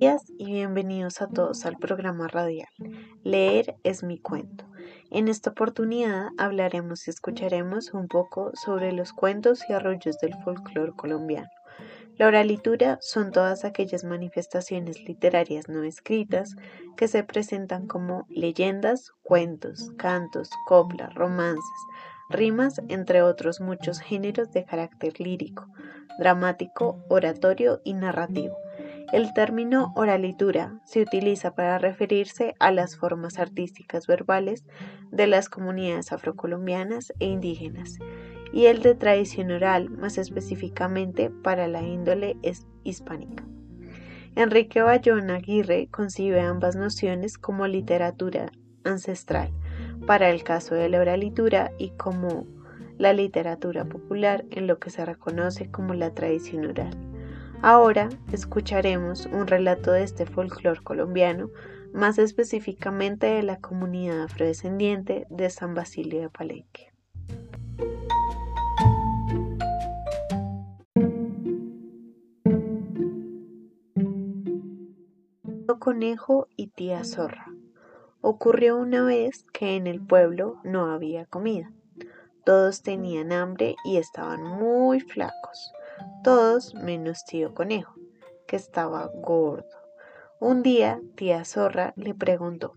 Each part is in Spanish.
días y bienvenidos a todos al programa radial Leer es mi cuento. En esta oportunidad hablaremos y escucharemos un poco sobre los cuentos y arroyos del folclore colombiano. La oralitura son todas aquellas manifestaciones literarias no escritas que se presentan como leyendas, cuentos, cantos, coplas, romances, rimas, entre otros muchos géneros de carácter lírico, dramático, oratorio y narrativo el término oralitura se utiliza para referirse a las formas artísticas verbales de las comunidades afrocolombianas e indígenas, y el de tradición oral más específicamente para la índole hispánica. Enrique Bayón Aguirre concibe ambas nociones como literatura ancestral para el caso de la oralitura y como la literatura popular en lo que se reconoce como la tradición oral. Ahora escucharemos un relato de este folclore colombiano, más específicamente de la comunidad afrodescendiente de San Basilio de Palenque. Conejo y tía Zorra. Ocurrió una vez que en el pueblo no había comida. Todos tenían hambre y estaban muy flacos todos menos tío conejo, que estaba gordo. Un día tía zorra le preguntó,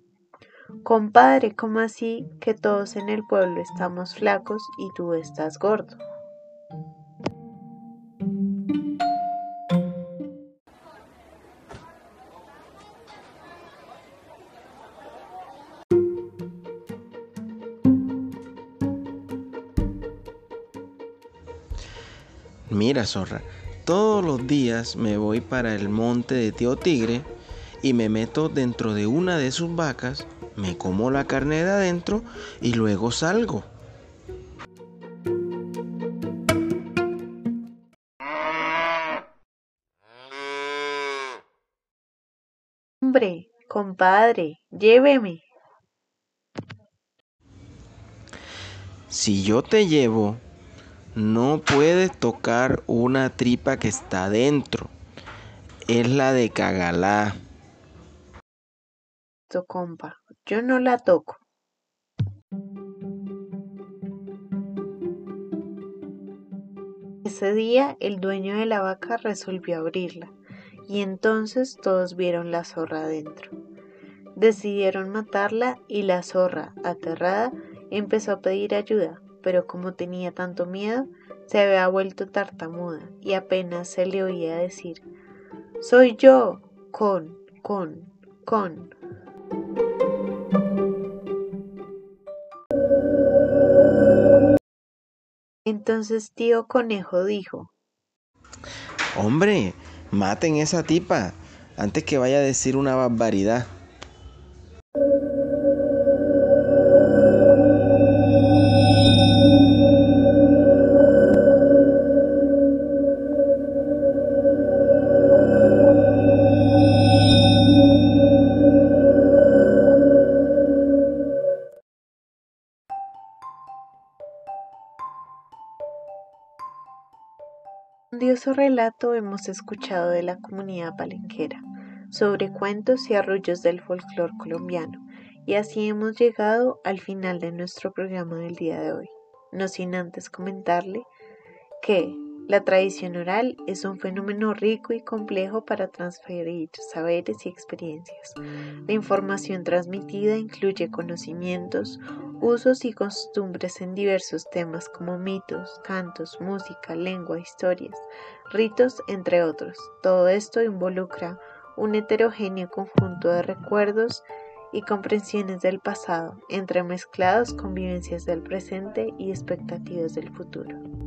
Compadre, ¿cómo así que todos en el pueblo estamos flacos y tú estás gordo? Mira, zorra, todos los días me voy para el monte de Tío Tigre y me meto dentro de una de sus vacas, me como la carne de adentro y luego salgo. Hombre, compadre, lléveme. Si yo te llevo, no puedes tocar una tripa que está dentro. Es la de Cagalá. compa, yo no la toco. Ese día el dueño de la vaca resolvió abrirla y entonces todos vieron la zorra adentro. Decidieron matarla y la zorra, aterrada, empezó a pedir ayuda, pero como tenía tanto miedo, se había vuelto tartamuda y apenas se le oía decir, Soy yo, con, con, con. Entonces tío conejo dijo, Hombre, maten esa tipa antes que vaya a decir una barbaridad. Grandioso relato hemos escuchado de la comunidad palenquera sobre cuentos y arrullos del folclore colombiano, y así hemos llegado al final de nuestro programa del día de hoy. No sin antes comentarle que la tradición oral es un fenómeno rico y complejo para transferir saberes y experiencias. La información transmitida incluye conocimientos, usos y costumbres en diversos temas como mitos, cantos, música, lengua, historias, ritos, entre otros. Todo esto involucra un heterogéneo conjunto de recuerdos y comprensiones del pasado, entremezclados con vivencias del presente y expectativas del futuro.